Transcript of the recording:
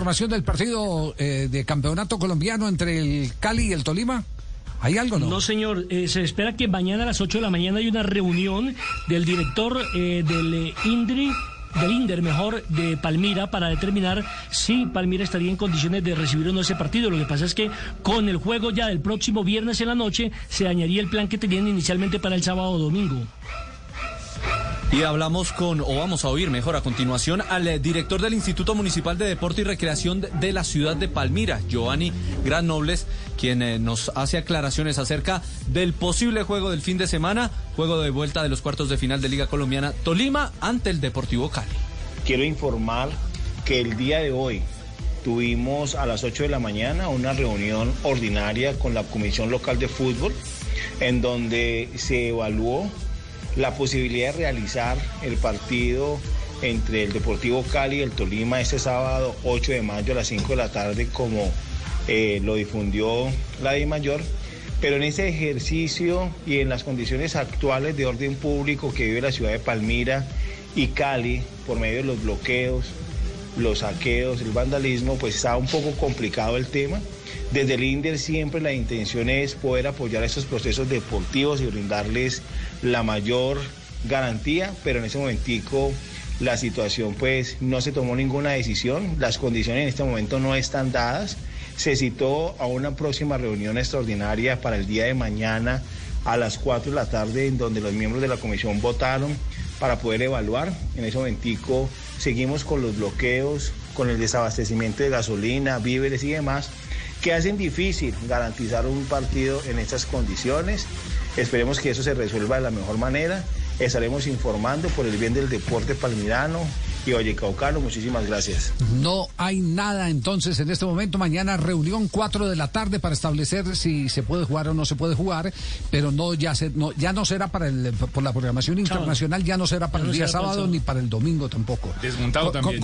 información del partido eh, de campeonato colombiano entre el Cali y el Tolima? ¿Hay algo no? No, señor. Eh, se espera que mañana a las 8 de la mañana hay una reunión del director eh, del INDRI del Inder, mejor, de Palmira, para determinar si Palmira estaría en condiciones de recibir o no ese partido. Lo que pasa es que con el juego ya del próximo viernes en la noche se dañaría el plan que tenían inicialmente para el sábado o domingo. Y hablamos con, o vamos a oír mejor a continuación, al eh, director del Instituto Municipal de Deporte y Recreación de la ciudad de Palmira, Giovanni Granobles, quien eh, nos hace aclaraciones acerca del posible juego del fin de semana, juego de vuelta de los cuartos de final de Liga Colombiana Tolima ante el Deportivo Cali. Quiero informar que el día de hoy tuvimos a las 8 de la mañana una reunión ordinaria con la Comisión Local de Fútbol, en donde se evaluó la posibilidad de realizar el partido entre el Deportivo Cali y el Tolima este sábado 8 de mayo a las 5 de la tarde como eh, lo difundió la Di Mayor. Pero en ese ejercicio y en las condiciones actuales de orden público que vive la ciudad de Palmira y Cali por medio de los bloqueos, los saqueos, el vandalismo, pues está un poco complicado el tema. Desde el INDER siempre la intención es poder apoyar estos procesos deportivos y brindarles la mayor garantía, pero en ese momentico la situación pues no se tomó ninguna decisión, las condiciones en este momento no están dadas. Se citó a una próxima reunión extraordinaria para el día de mañana a las 4 de la tarde en donde los miembros de la comisión votaron para poder evaluar. En ese momentico seguimos con los bloqueos, con el desabastecimiento de gasolina, víveres y demás que hacen difícil garantizar un partido en estas condiciones. Esperemos que eso se resuelva de la mejor manera. Estaremos informando por el bien del deporte palmirano y Vallecaucano. Muchísimas gracias. No hay nada entonces en este momento. Mañana reunión 4 de la tarde para establecer si se puede jugar o no se puede jugar, pero no ya se, no, ya no será para el por la programación internacional, ya no será para el día sábado ni para el domingo tampoco. Desmontado también.